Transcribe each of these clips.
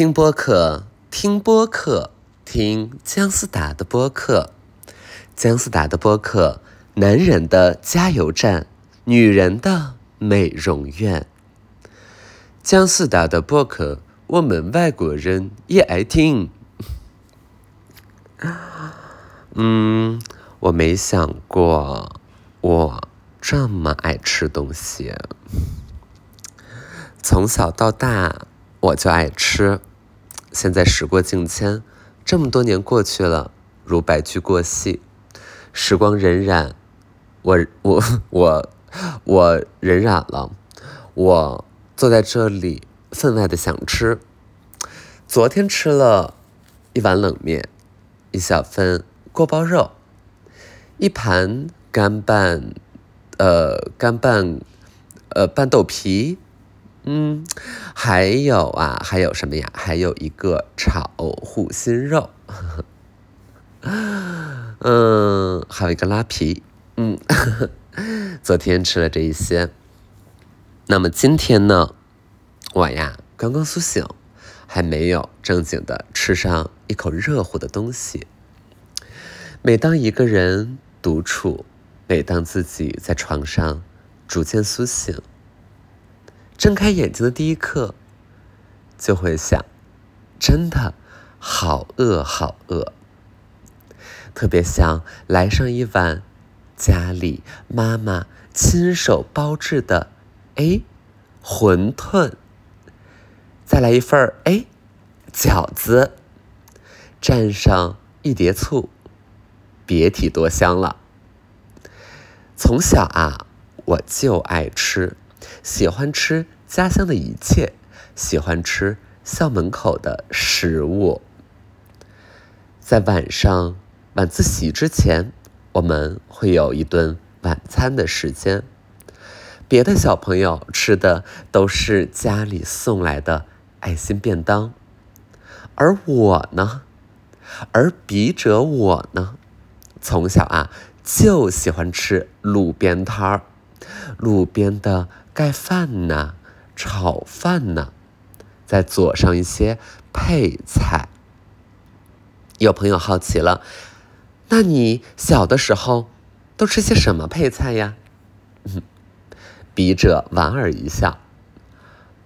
听播客，听播客，听姜思达的播客。姜思达的播客，男人的加油站，女人的美容院。姜思达的播客，我们外国人也爱听。嗯，我没想过我这么爱吃东西。从小到大我就爱吃，现在时过境迁，这么多年过去了，如白驹过隙，时光荏苒，我我我我荏苒了，我坐在这里分外的想吃。昨天吃了一碗冷面，一小份锅包肉，一盘干拌呃干拌呃拌豆皮。嗯，还有啊，还有什么呀？还有一个炒护心肉，嗯，还有一个拉皮，嗯，昨天吃了这一些。那么今天呢，我呀刚刚苏醒，还没有正经的吃上一口热乎的东西。每当一个人独处，每当自己在床上逐渐苏醒。睁开眼睛的第一刻，就会想，真的好饿好饿，特别想来上一碗家里妈妈亲手包制的哎馄饨，再来一份儿哎饺子，蘸上一碟醋，别提多香了。从小啊，我就爱吃。喜欢吃家乡的一切，喜欢吃校门口的食物。在晚上晚自习之前，我们会有一顿晚餐的时间。别的小朋友吃的都是家里送来的爱心便当，而我呢，而笔者我呢，从小啊就喜欢吃路边摊儿，路边的。盖饭呢，炒饭呢，再佐上一些配菜。有朋友好奇了，那你小的时候都吃些什么配菜呀？笔者莞尔一笑，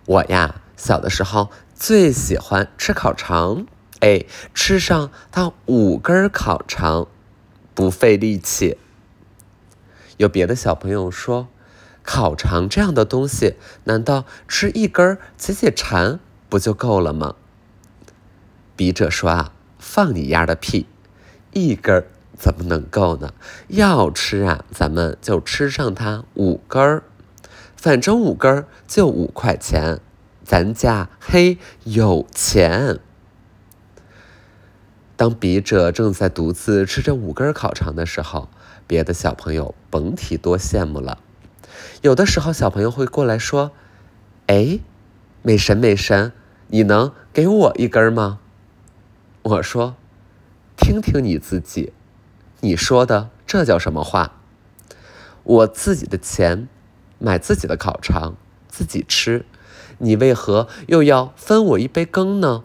我呀，小的时候最喜欢吃烤肠，哎，吃上它五根烤肠，不费力气。有别的小朋友说。烤肠这样的东西，难道吃一根解解馋不就够了吗？笔者说啊，放你丫的屁，一根怎么能够呢？要吃啊，咱们就吃上它五根儿，反正五根儿就五块钱，咱家嘿有钱。当笔者正在独自吃着五根烤肠的时候，别的小朋友甭提多羡慕了。有的时候，小朋友会过来说：“哎，美神美神，你能给我一根吗？”我说：“听听你自己，你说的这叫什么话？我自己的钱买自己的烤肠，自己吃，你为何又要分我一杯羹呢？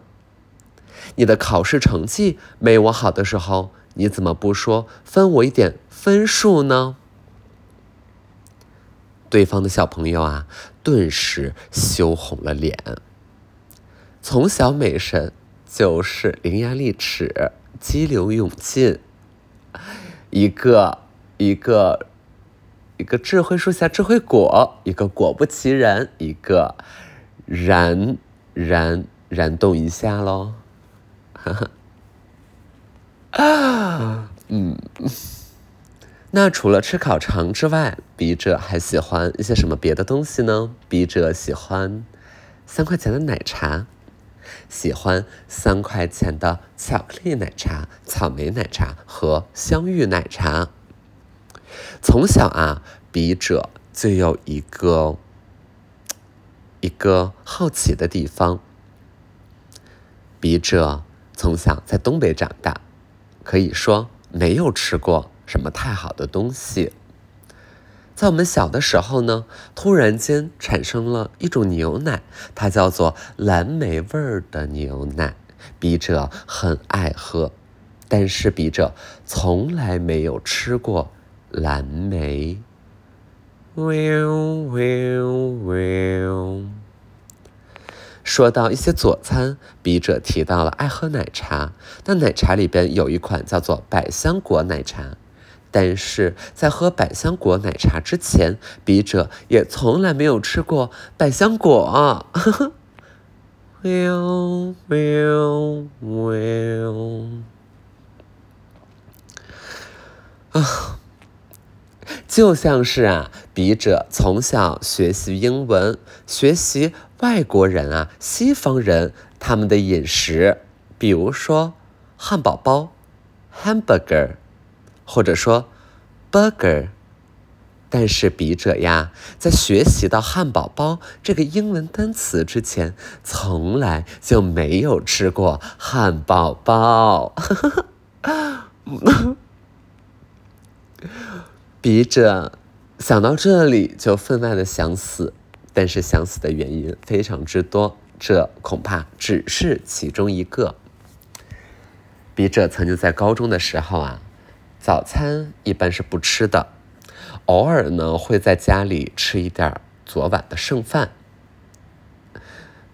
你的考试成绩没我好的时候，你怎么不说分我一点分数呢？”对方的小朋友啊，顿时羞红了脸。从小美神就是伶牙俐齿、激流勇进，一个一个一个智慧树下智慧果，一个果不其然，一个燃燃燃动一下喽，哈哈，啊，嗯。那除了吃烤肠之外，笔者还喜欢一些什么别的东西呢？笔者喜欢三块钱的奶茶，喜欢三块钱的巧克力奶茶、草莓奶茶和香芋奶茶。从小啊，笔者就有一个一个好奇的地方。笔者从小在东北长大，可以说没有吃过。什么太好的东西？在我们小的时候呢，突然间产生了一种牛奶，它叫做蓝莓味儿的牛奶。笔者很爱喝，但是笔者从来没有吃过蓝莓。说到一些佐餐，笔者提到了爱喝奶茶，但奶茶里边有一款叫做百香果奶茶。但是在喝百香果奶茶之前，笔者也从来没有吃过百香果。喵喵喵！啊，就像是啊，笔者从小学习英文，学习外国人啊，西方人他们的饮食，比如说汉堡包 （hamburger）。或者说，burger，但是笔者呀，在学习到汉堡包这个英文单词之前，从来就没有吃过汉堡包。笔者想到这里就分外的想死，但是想死的原因非常之多，这恐怕只是其中一个。笔者曾经在高中的时候啊。早餐一般是不吃的，偶尔呢会在家里吃一点昨晚的剩饭。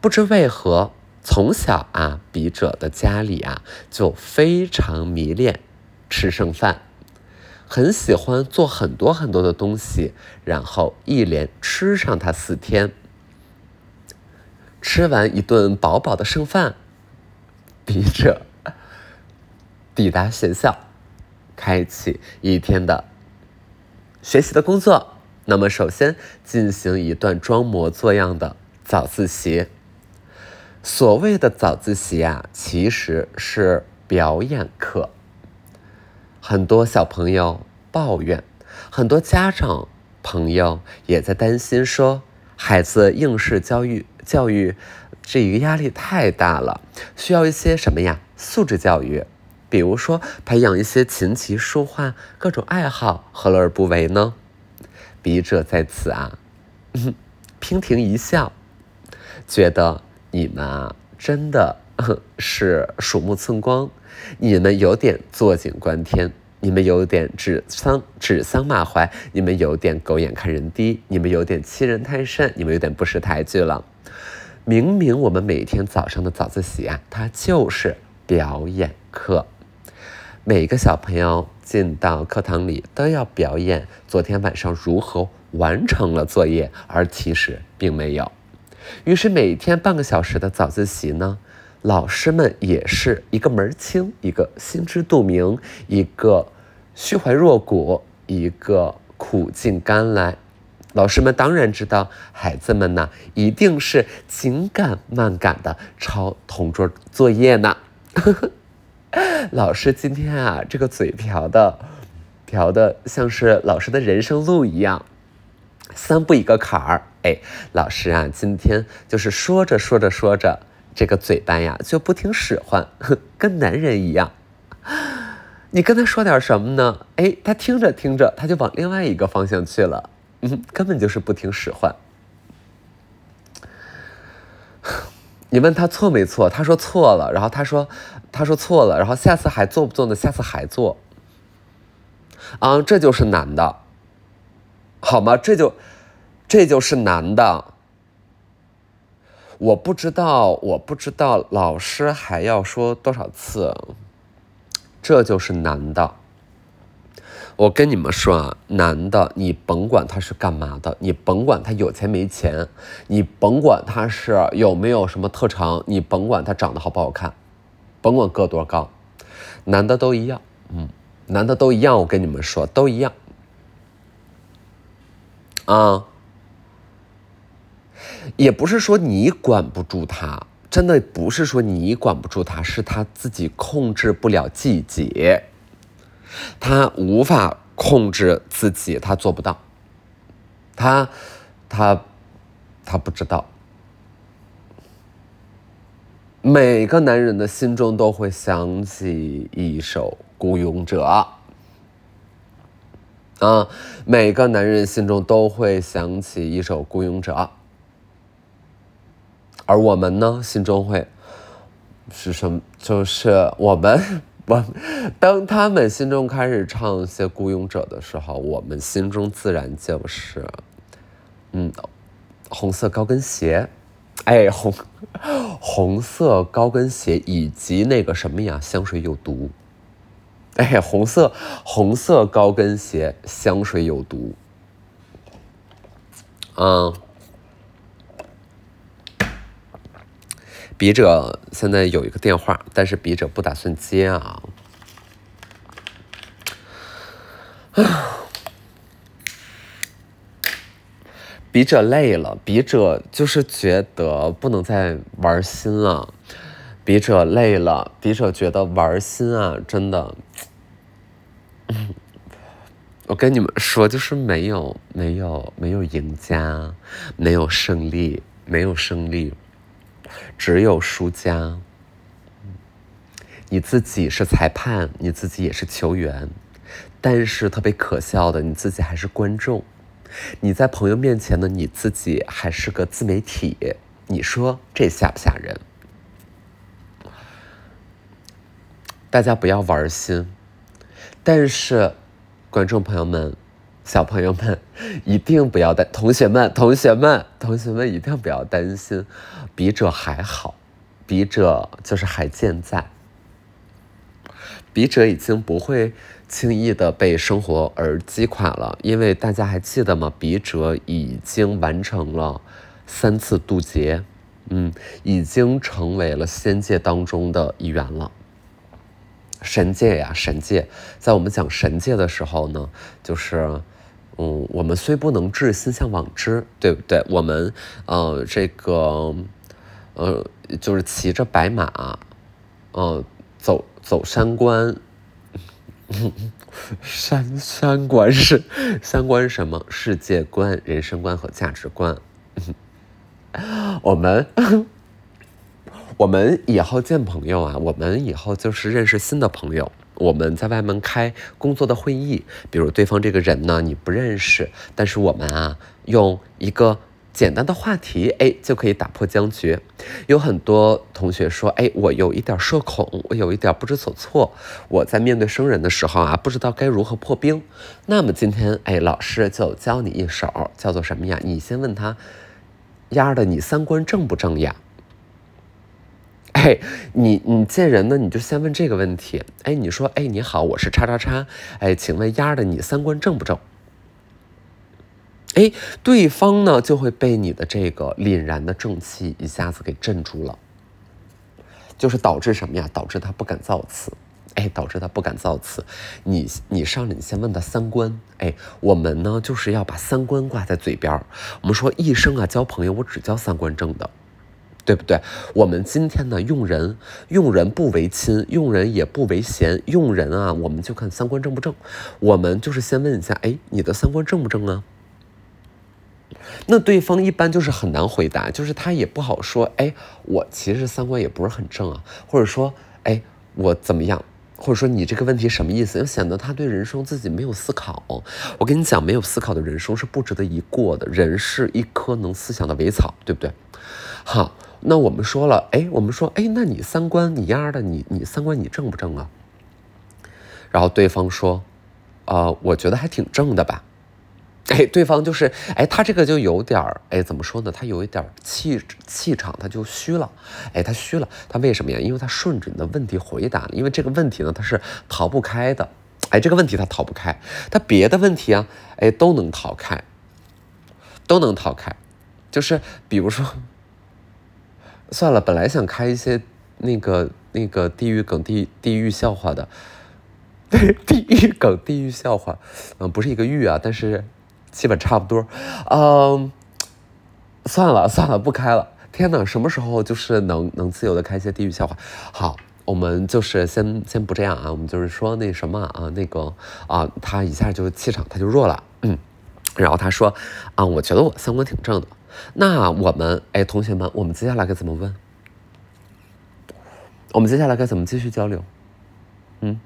不知为何，从小啊，笔者的家里啊就非常迷恋吃剩饭，很喜欢做很多很多的东西，然后一连吃上它四天。吃完一顿饱饱的剩饭，笔者抵达学校。开启一天的学习的工作，那么首先进行一段装模作样的早自习。所谓的早自习啊，其实是表演课。很多小朋友抱怨，很多家长朋友也在担心，说孩子应试教育教育这一个压力太大了，需要一些什么呀？素质教育。比如说，培养一些琴棋书画各种爱好，何乐而不为呢？笔者在此啊，娉婷一笑，觉得你们啊真的是鼠目寸光，你们有点坐井观天，你们有点指桑指桑骂槐，你们有点狗眼看人低，你们有点欺人太甚，你们有点不识抬举了。明明我们每天早上的早自习啊，它就是表演课。每个小朋友进到课堂里都要表演昨天晚上如何完成了作业，而其实并没有。于是每天半个小时的早自习呢，老师们也是一个门儿清，一个心知肚明，一个虚怀若谷，一个苦尽甘来。老师们当然知道孩子们呢一定是紧赶慢赶的抄同桌作业呢。老师今天啊，这个嘴瓢的，瓢的像是老师的人生路一样，三步一个坎儿。哎，老师啊，今天就是说着说着说着，这个嘴巴呀就不听使唤，跟男人一样。你跟他说点什么呢？哎，他听着听着，他就往另外一个方向去了，嗯，根本就是不听使唤。你问他错没错？他说错了，然后他说，他说错了，然后下次还做不做呢？下次还做，啊，这就是男的，好吗？这就，这就是男的。我不知道，我不知道，老师还要说多少次？这就是男的。我跟你们说啊，男的，你甭管他是干嘛的，你甭管他有钱没钱，你甭管他是有没有什么特长，你甭管他长得好不好看，甭管个多高，男的都一样，嗯，男的都一样。我跟你们说，都一样。啊，也不是说你管不住他，真的不是说你管不住他，是他自己控制不了自己。他无法控制自己，他做不到。他，他，他不知道。每个男人的心中都会想起一首《孤勇者》。啊，每个男人心中都会想起一首《孤勇者》，而我们呢，心中会是什么？就是我们，我当他们心中开始唱一些《孤勇者》的时候，我们心中自然就是，嗯，红色高跟鞋，哎，红红色高跟鞋以及那个什么呀，香水有毒。哎，红色红色高跟鞋，香水有毒。嗯，笔者现在有一个电话，但是笔者不打算接啊。笔者累了，笔者就是觉得不能再玩心了。笔者累了，笔者觉得玩心啊，真的。我跟你们说，就是没有没有没有赢家，没有胜利，没有胜利，只有输家。你自己是裁判，你自己也是球员，但是特别可笑的，你自己还是观众。你在朋友面前的你自己还是个自媒体，你说这吓不吓人？大家不要玩心。但是，观众朋友们、小朋友们，一定不要担，同学们、同学们、同学们一定不要担心，笔者还好，笔者就是还健在，笔者已经不会轻易的被生活而击垮了，因为大家还记得吗？笔者已经完成了三次渡劫，嗯，已经成为了仙界当中的一员了。神界呀，神界，在我们讲神界的时候呢，就是，嗯，我们虽不能至，心向往之，对不对？我们，呃，这个，呃，就是骑着白马，呃，走走山关，山山关是三观什么？世界观、人生观和价值观。我们。我们以后见朋友啊，我们以后就是认识新的朋友。我们在外面开工作的会议，比如对方这个人呢你不认识，但是我们啊用一个简单的话题，哎就可以打破僵局。有很多同学说，哎我有一点社恐，我有一点不知所措，我在面对生人的时候啊不知道该如何破冰。那么今天哎老师就教你一手，叫做什么呀？你先问他，丫的你三观正不正呀？哎，你你见人呢，你就先问这个问题。哎，你说，哎，你好，我是叉叉叉。哎，请问丫的，你三观正不正？哎，对方呢就会被你的这个凛然的正气一下子给镇住了，就是导致什么呀？导致他不敢造次。哎，导致他不敢造次。你你上来，你先问他三观。哎，我们呢就是要把三观挂在嘴边。我们说一生啊交朋友，我只交三观正的。对不对？我们今天呢，用人用人不为亲，用人也不为贤，用人啊，我们就看三观正不正。我们就是先问一下，哎，你的三观正不正啊？那对方一般就是很难回答，就是他也不好说，哎，我其实三观也不是很正啊，或者说，哎，我怎么样？或者说你这个问题什么意思？要显得他对人生自己没有思考。我跟你讲，没有思考的人生是不值得一过的。人是一棵能思想的苇草，对不对？好。那我们说了，哎，我们说，哎，那你三观你丫的，你你三观你正不正啊？然后对方说，啊，我觉得还挺正的吧。哎，对方就是，哎，他这个就有点儿，哎，怎么说呢？他有一点气气场，他就虚了。哎，他虚了，他为什么呀？因为他顺着你的问题回答。因为这个问题呢，他是逃不开的。哎，这个问题他逃不开，他别的问题啊，哎，都能逃开，都能逃开。就是比如说。算了，本来想开一些那个那个地狱梗、地地狱笑话的，对，地狱梗、地狱笑话，嗯，不是一个狱啊，但是基本差不多。嗯，算了算了，不开了。天哪，什么时候就是能能自由的开一些地狱笑话？好，我们就是先先不这样啊，我们就是说那什么啊，那个啊，他一下就气场他就弱了，嗯，然后他说啊，我觉得我三观挺正的。那我们哎，同学们，我们接下来该怎么问？我们接下来该怎么继续交流？嗯，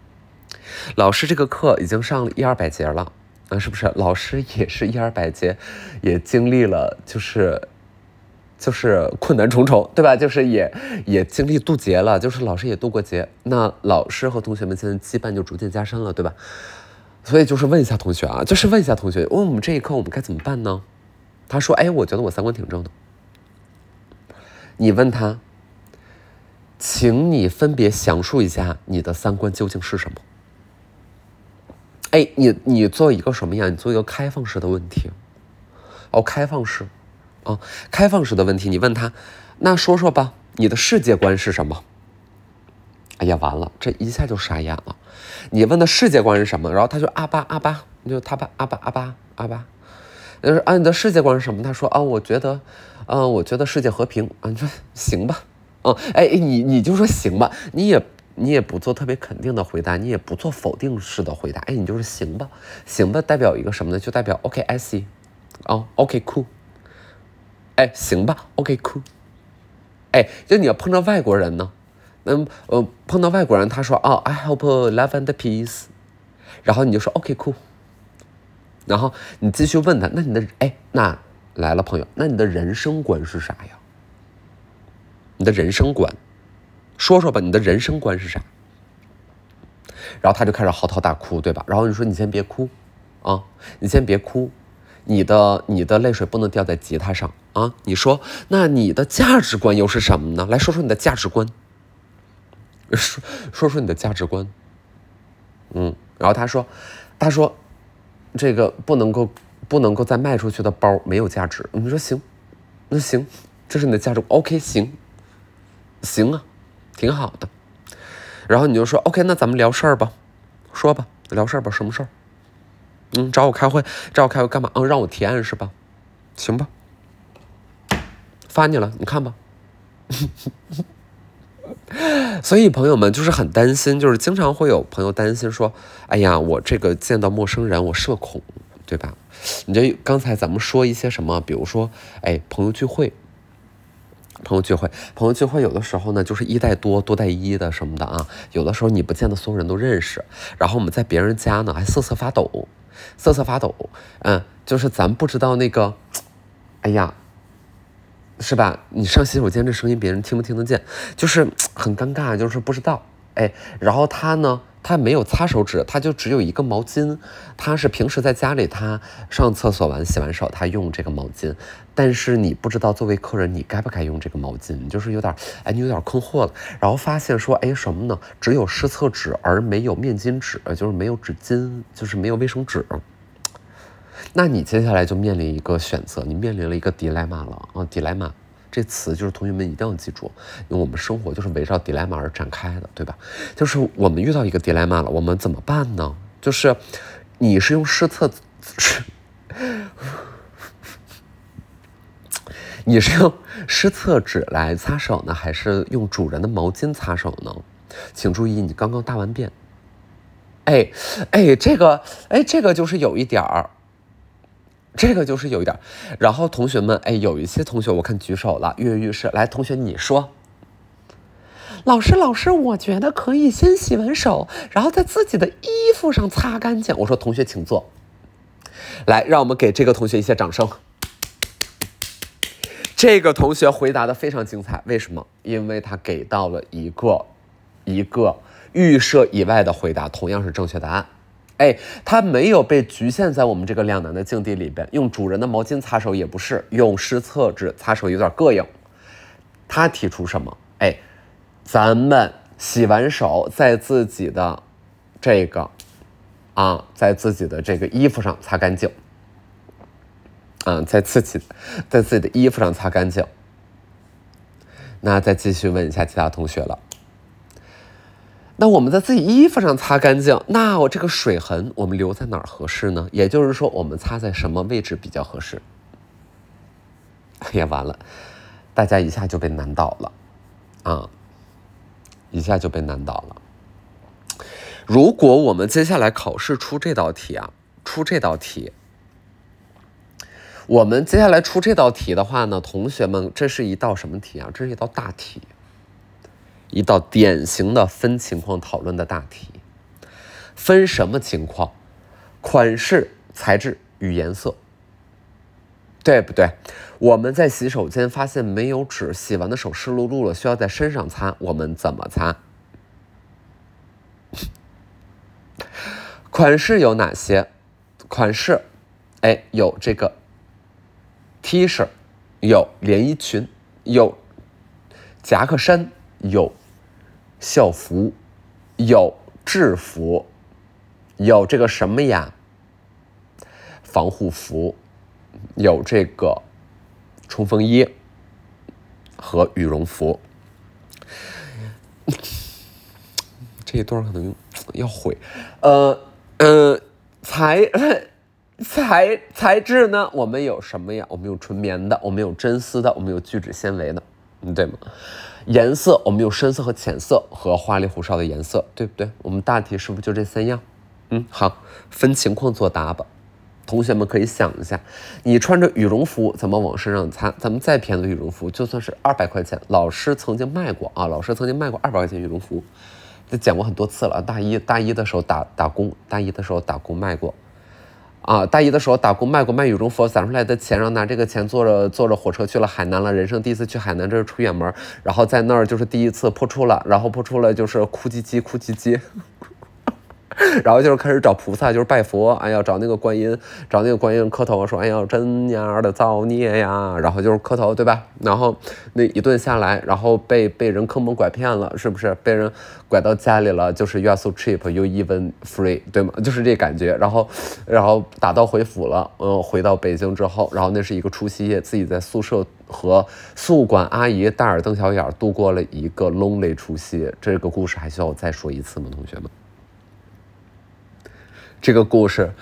老师这个课已经上了一二百节了，啊，是不是？老师也是一二百节，也经历了，就是就是困难重重，对吧？就是也也经历渡劫了，就是老师也渡过劫。那老师和同学们现在羁绊就逐渐加深了，对吧？所以就是问一下同学啊，就是问一下同学，问我们这一课我们该怎么办呢？他说：“哎，我觉得我三观挺正的。”你问他，请你分别详述一下你的三观究竟是什么？哎，你你做一个什么呀？你做一个开放式的问题，哦，开放式，啊，开放式的问题，你问他，那说说吧，你的世界观是什么？哎呀，完了，这一下就傻眼了。你问的世界观是什么？然后他就阿巴阿巴，就他巴阿巴阿巴阿巴，就是啊，你的世界观是什么？他说啊，我觉得。嗯，我觉得世界和平啊，你说行吧？啊，哎，你你就说行吧，你也你也不做特别肯定的回答，你也不做否定式的回答，哎，你就是行吧，行吧，代表一个什么呢？就代表 OK，I see，哦，OK，cool，哎，行吧，OK，cool，哎，就你要碰到外国人呢，嗯呃，碰到外国人，他说啊，I hope love and peace，然后你就说 OK，cool，然后你继续问他，那你的哎那。来了，朋友，那你的人生观是啥呀？你的人生观，说说吧，你的人生观是啥？然后他就开始嚎啕大哭，对吧？然后你说你先别哭，啊，你先别哭，你的你的泪水不能掉在吉他上啊！你说，那你的价值观又是什么呢？来说说你的价值观，说说说你的价值观，嗯，然后他说，他说，这个不能够。不能够再卖出去的包没有价值。你说行，那行，这是你的价值。OK，行，行啊，挺好的。然后你就说 OK，那咱们聊事儿吧，说吧，聊事儿吧，什么事儿？嗯，找我开会，找我开会干嘛？嗯，让我提案是吧？行吧，发你了，你看吧。所以朋友们就是很担心，就是经常会有朋友担心说：“哎呀，我这个见到陌生人，我社恐，对吧？”你就刚才咱们说一些什么，比如说，哎，朋友聚会，朋友聚会，朋友聚会，有的时候呢，就是一带多，多带一的什么的啊。有的时候你不见得所有人都认识，然后我们在别人家呢，还瑟瑟发抖，瑟瑟发抖，嗯，就是咱不知道那个，哎呀，是吧？你上洗手间这声音，别人听不听得见？就是 很尴尬，就是不知道，哎，然后他呢？他没有擦手纸，他就只有一个毛巾。他是平时在家里，他上厕所完、洗完手，他用这个毛巾。但是你不知道作为客人，你该不该用这个毛巾？就是有点，哎，你有点困惑了。然后发现说，哎，什么呢？只有湿厕纸，而没有面巾纸，就是没有纸巾，就是没有卫生纸。那你接下来就面临一个选择，你面临了一个 dilemma 了啊，dilemma。这词就是同学们一定要记住，因为我们生活就是围绕 dilemma 而展开的，对吧？就是我们遇到一个 dilemma 了，我们怎么办呢？就是你是用湿厕纸，你是用湿厕纸来擦手呢，还是用主人的毛巾擦手呢？请注意，你刚刚大完便，哎哎，这个哎，这个就是有一点儿。这个就是有一点，然后同学们，哎，有一些同学我看举手了，跃跃欲试。来，同学你说，老师，老师，我觉得可以先洗完手，然后在自己的衣服上擦干净。我说，同学请坐。来，让我们给这个同学一些掌声。这个同学回答的非常精彩，为什么？因为他给到了一个一个预设以外的回答，同样是正确答案。哎，他没有被局限在我们这个两难的境地里边，用主人的毛巾擦手也不是，用湿厕纸擦手有点膈应。他提出什么？哎，咱们洗完手，在自己的这个啊，在自己的这个衣服上擦干净。啊，在自己在自己的衣服上擦干净。那再继续问一下其他同学了。那我们在自己衣服上擦干净，那我这个水痕我们留在哪儿合适呢？也就是说，我们擦在什么位置比较合适？哎呀，完了，大家一下就被难倒了，啊，一下就被难倒了。如果我们接下来考试出这道题啊，出这道题，我们接下来出这道题的话呢，同学们，这是一道什么题啊？这是一道大题。一道典型的分情况讨论的大题，分什么情况？款式材质与颜色，对不对？我们在洗手间发现没有纸，洗完的手湿漉漉了，需要在身上擦，我们怎么擦？款式有哪些？款式，哎，有这个 T 恤，有连衣裙，有夹克衫，有校服，有制服，有这个什么呀？防护服，有这个冲锋衣和羽绒服。这一段可能要毁，呃。嗯，材 材材质呢？我们有什么呀？我们有纯棉的，我们有真丝的，我们有聚酯纤维的，对吗？颜色我们有深色和浅色和花里胡哨的颜色，对不对？我们大体是不是就这三样？嗯，好，分情况作答吧。同学们可以想一下，你穿着羽绒服怎么往身上擦？咱们再便宜的羽绒服，就算是二百块钱，老师曾经卖过啊，老师曾经卖过二百块钱羽绒服。这讲过很多次了，大一大一的时候打打工，大一的时候打工卖过，啊，大一的时候打工卖过卖羽绒服，攒出来的钱，然后拿这个钱坐着坐着火车去了海南了，人生第一次去海南，这是出远门，然后在那儿就是第一次破处了，然后破处了就是哭唧唧哭唧唧。然后就是开始找菩萨，就是拜佛，哎呀，找那个观音，找那个观音磕头，说，哎呀，真娘的造孽呀！然后就是磕头，对吧？然后那一顿下来，然后被被人坑蒙拐骗了，是不是？被人拐到家里了，就是 you are so cheap, you even free，对吗？就是这感觉。然后，然后打道回府了，嗯，回到北京之后，然后那是一个除夕夜，自己在宿舍和宿管阿姨大眼瞪小眼度过了一个 lonely 除夕。这个故事还需要再说一次吗，同学们？这个故事，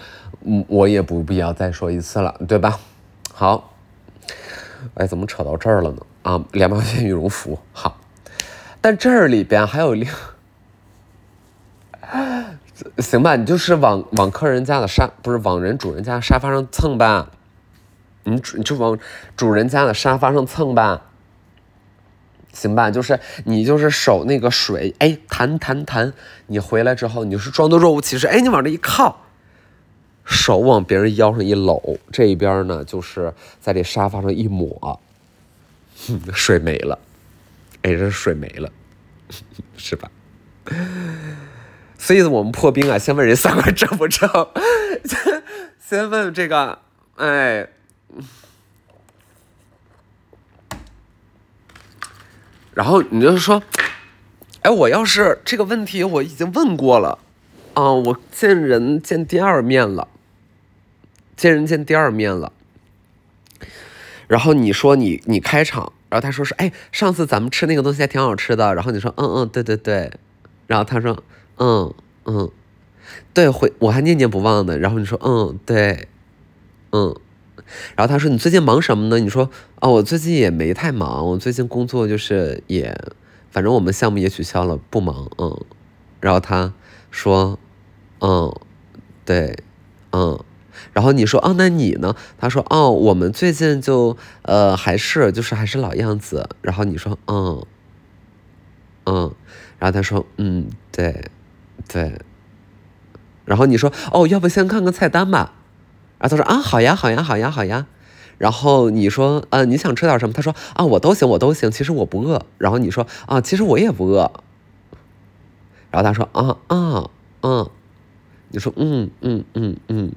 嗯，我也不必要再说一次了，对吧？好，哎，怎么扯到这儿了呢？啊，两百块钱羽绒服，好，但这里边还有另，行吧？你就是往往客人家的沙，不是往人主人家沙发上蹭吧？你主你就往主人家的沙发上蹭吧？行吧？就是你就是手那个水，哎，弹弹弹，你回来之后，你是装的若无其事，哎，你往这一靠，手往别人腰上一搂，这一边呢，就是在这沙发上一抹，水没了，哎，这水没了，是吧？所以我们破冰啊，先问人三观正不正，先先问这个，哎。然后你就是说，哎，我要是这个问题我已经问过了，啊，我见人见第二面了，见人见第二面了。然后你说你你开场，然后他说是，哎，上次咱们吃那个东西还挺好吃的。然后你说，嗯嗯，对对对。然后他说，嗯嗯，对，会我还念念不忘的。然后你说，嗯对，嗯。然后他说：“你最近忙什么呢？”你说：“哦，我最近也没太忙，我最近工作就是也，反正我们项目也取消了，不忙。”嗯。然后他说：“嗯，对，嗯。”然后你说：“哦，那你呢？”他说：“哦，我们最近就呃还是就是还是老样子。”然后你说：“嗯，嗯。”然后他说：“嗯，对，对。”然后你说：“哦，要不先看看菜单吧。”然后他说啊，好呀，好呀，好呀，好呀。然后你说，呃，你想吃点什么？他说啊，我都行，我都行。其实我不饿。然后你说啊，其实我也不饿。然后他说啊啊嗯。你说嗯嗯嗯嗯。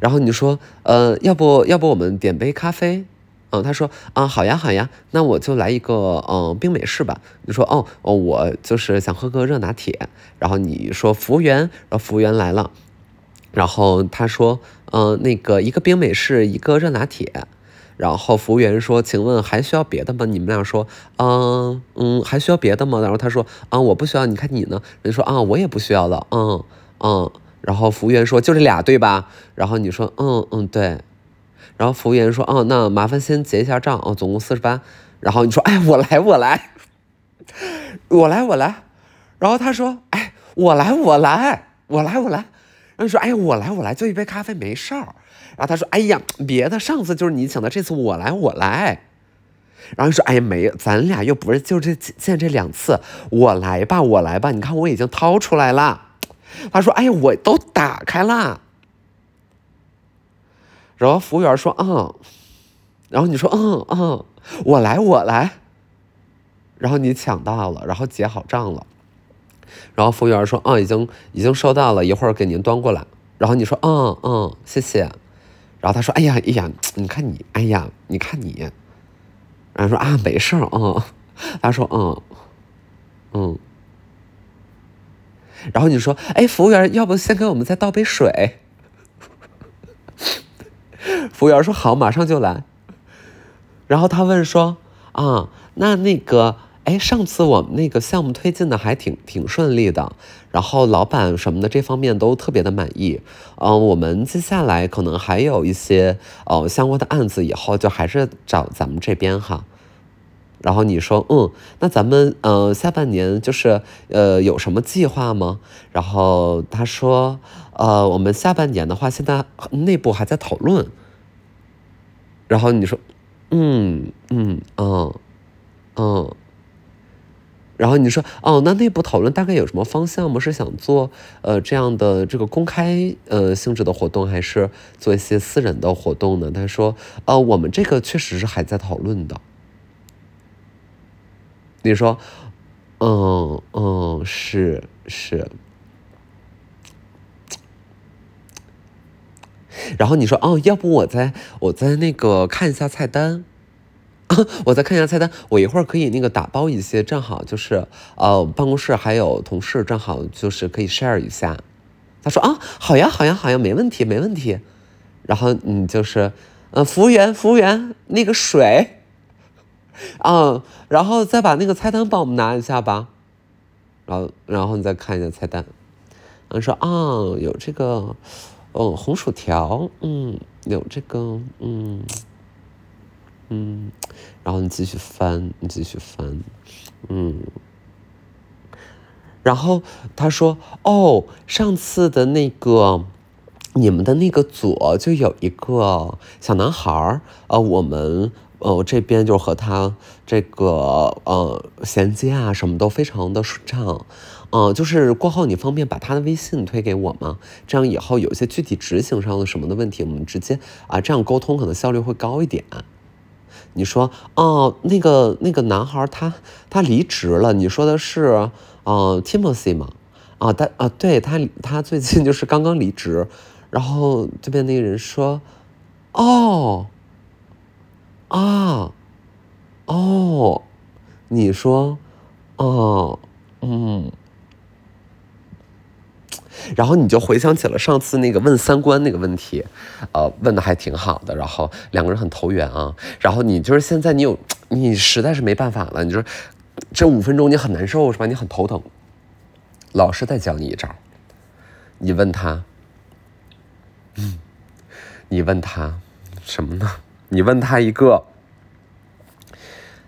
然后你说呃，要不要不我们点杯咖啡？嗯，他说啊，好呀好呀，那我就来一个嗯冰美式吧。你说哦哦，我就是想喝个热拿铁。然后你说服务员，然后服务员来了。然后他说：“嗯，那个一个冰美式，一个热拿铁。”然后服务员说：“请问还需要别的吗？”你们俩说：“嗯嗯，还需要别的吗？”然后他说：“啊，我不需要。你看你呢？”人说：“啊，我也不需要了。”嗯嗯。然后服务员说：“就这俩对吧？”然后你说：“嗯嗯，对。”然后服务员说：“哦，那麻烦先结一下账哦，总共四十八。”然后你说：“哎，我来，我来，我来，我来。”然后他说：“哎，我来，我来，我来，我来。”然后说：“哎，我来，我来，就一杯咖啡没事儿。”然后他说：“哎呀，别的，上次就是你请的，这次我来，我来。”然后说：“哎呀，没，咱俩又不是就这见这两次，我来吧，我来吧。你看我已经掏出来了。”他说：“哎呀，我都打开了。”然后服务员说嗯，然后你说嗯嗯，我来我来，然后你抢到了，然后结好账了，然后服务员说啊已经已经收到了，一会儿给您端过来，然后你说嗯嗯谢谢，然后他说哎呀哎呀你看你哎呀你看你，然后说啊没事儿嗯，他说嗯嗯。然后你说：“哎，服务员，要不先给我们再倒杯水？” 服务员说：“好，马上就来。”然后他问说：“啊，那那个，哎，上次我们那个项目推进的还挺挺顺利的，然后老板什么的这方面都特别的满意。嗯，我们接下来可能还有一些呃相关的案子，以后就还是找咱们这边哈。”然后你说，嗯，那咱们呃下半年就是呃有什么计划吗？然后他说，呃，我们下半年的话，现在内部还在讨论。然后你说，嗯嗯嗯嗯。然后你说，哦，那内部讨论大概有什么方向吗？是想做呃这样的这个公开呃性质的活动，还是做一些私人的活动呢？他说，呃，我们这个确实是还在讨论的。你说，嗯嗯，是是，然后你说，哦，要不我再我再那个看一下菜单，我再看一下菜单，我一会儿可以那个打包一些，正好就是呃，办公室还有同事，正好就是可以 share 一下。他说啊，好呀好呀好呀，没问题没问题。然后你就是，嗯，服务员服务员，那个水。嗯，然后再把那个菜单帮我们拿一下吧，然后，然后你再看一下菜单，然后说啊，有这个，哦，红薯条，嗯，有这个，嗯，嗯，然后你继续翻，你继续翻，嗯，然后他说，哦，上次的那个，你们的那个组就有一个小男孩儿，呃，我们。呃，这边就和他这个呃衔接啊，什么都非常的顺畅，嗯，就是过后你方便把他的微信推给我吗？这样以后有一些具体执行上的什么的问题，我们直接啊这样沟通，可能效率会高一点。你说哦，那个那个男孩他他离职了，你说的是呃 Timothy 吗？啊，他啊，对他他最近就是刚刚离职，然后这边那个人说，哦。啊，哦，你说，哦，嗯，然后你就回想起了上次那个问三观那个问题，呃，问的还挺好的，然后两个人很投缘啊。然后你就是现在你有，你实在是没办法了，你说这五分钟你很难受是吧？你很头疼，老师再教你一招，你问他，嗯，你问他什么呢？你问他一个，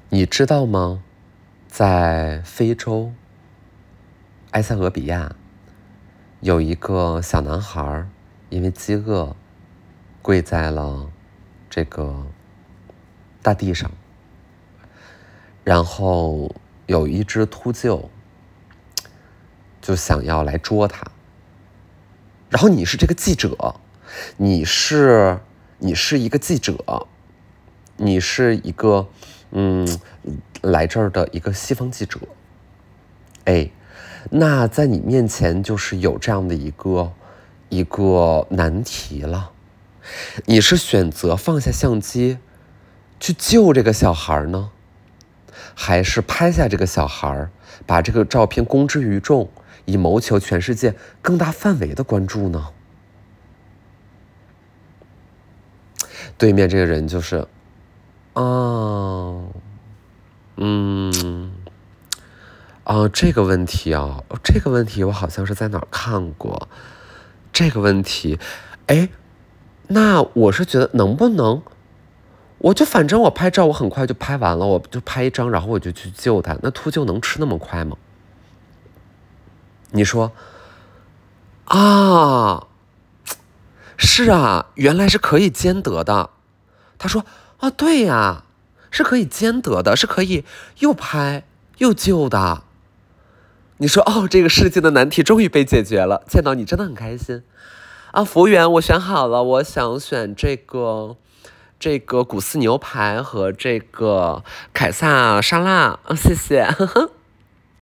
你知道吗？在非洲，埃塞俄比亚，有一个小男孩因为饥饿，跪在了这个大地上，然后有一只秃鹫就想要来捉他，然后你是这个记者，你是。你是一个记者，你是一个嗯来这儿的一个西方记者，哎，那在你面前就是有这样的一个一个难题了，你是选择放下相机去救这个小孩呢，还是拍下这个小孩，把这个照片公之于众，以谋求全世界更大范围的关注呢？对面这个人就是，哦，嗯，啊，这个问题啊，这个问题我好像是在哪儿看过。这个问题，哎，那我是觉得能不能，我就反正我拍照我很快就拍完了，我就拍一张，然后我就去救他。那秃鹫能吃那么快吗？你说，啊。是啊，原来是可以兼得的。他说：“啊，对呀，是可以兼得的，是可以又拍又救的。”你说：“哦，这个世界的难题终于被解决了，见到你真的很开心。”啊，服务员，我选好了，我想选这个这个古斯牛排和这个凯撒沙拉，啊谢谢。